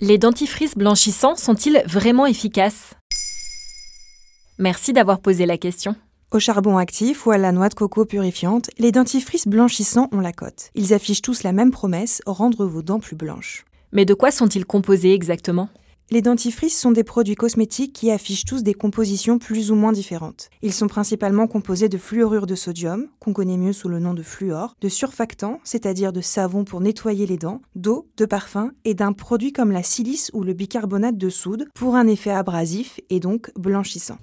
Les dentifrices blanchissants sont-ils vraiment efficaces? Merci d'avoir posé la question. Au charbon actif ou à la noix de coco purifiante, les dentifrices blanchissants ont la cote. Ils affichent tous la même promesse, rendre vos dents plus blanches. Mais de quoi sont-ils composés exactement? Les dentifrices sont des produits cosmétiques qui affichent tous des compositions plus ou moins différentes. Ils sont principalement composés de fluorure de sodium, qu'on connaît mieux sous le nom de fluor, de surfactants, c'est-à-dire de savon pour nettoyer les dents, d'eau, de parfum et d'un produit comme la silice ou le bicarbonate de soude pour un effet abrasif et donc blanchissant.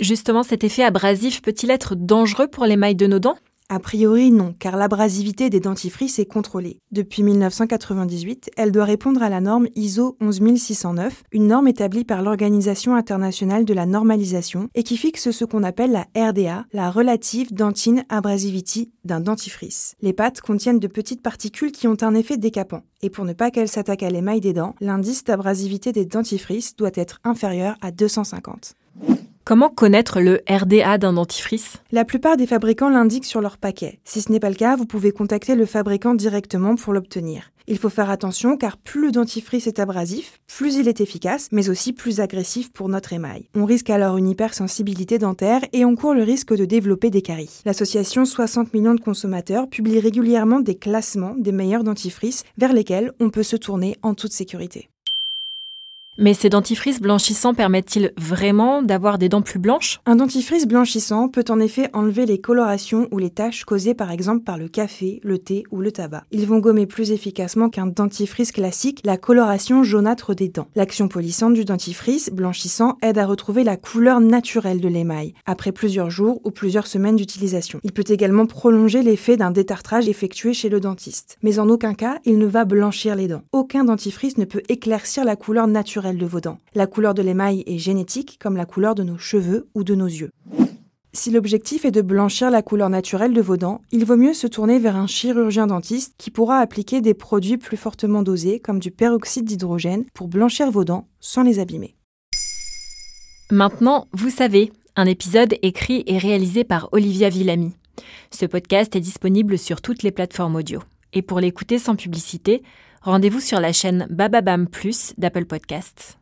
Justement, cet effet abrasif peut-il être dangereux pour l'émail de nos dents? A priori non, car l'abrasivité des dentifrices est contrôlée. Depuis 1998, elle doit répondre à la norme ISO 11609, une norme établie par l'Organisation internationale de la normalisation et qui fixe ce qu'on appelle la RDA, la Relative Dentine Abrasivity d'un dentifrice. Les pâtes contiennent de petites particules qui ont un effet décapant, et pour ne pas qu'elles s'attaquent à l'émail des dents, l'indice d'abrasivité des dentifrices doit être inférieur à 250. Comment connaître le RDA d'un dentifrice? La plupart des fabricants l'indiquent sur leur paquet. Si ce n'est pas le cas, vous pouvez contacter le fabricant directement pour l'obtenir. Il faut faire attention car plus le dentifrice est abrasif, plus il est efficace, mais aussi plus agressif pour notre émail. On risque alors une hypersensibilité dentaire et on court le risque de développer des caries. L'association 60 millions de consommateurs publie régulièrement des classements des meilleurs dentifrices vers lesquels on peut se tourner en toute sécurité. Mais ces dentifrices blanchissants permettent-ils vraiment d'avoir des dents plus blanches? Un dentifrice blanchissant peut en effet enlever les colorations ou les taches causées par exemple par le café, le thé ou le tabac. Ils vont gommer plus efficacement qu'un dentifrice classique la coloration jaunâtre des dents. L'action polissante du dentifrice blanchissant aide à retrouver la couleur naturelle de l'émail après plusieurs jours ou plusieurs semaines d'utilisation. Il peut également prolonger l'effet d'un détartrage effectué chez le dentiste. Mais en aucun cas, il ne va blanchir les dents. Aucun dentifrice ne peut éclaircir la couleur naturelle de vos dents. La couleur de l'émail est génétique, comme la couleur de nos cheveux ou de nos yeux. Si l'objectif est de blanchir la couleur naturelle de vos dents, il vaut mieux se tourner vers un chirurgien dentiste qui pourra appliquer des produits plus fortement dosés, comme du peroxyde d'hydrogène, pour blanchir vos dents sans les abîmer. Maintenant, vous savez, un épisode écrit et réalisé par Olivia Villamy. Ce podcast est disponible sur toutes les plateformes audio. Et pour l'écouter sans publicité, rendez-vous sur la chaîne Bababam Plus d'Apple Podcasts.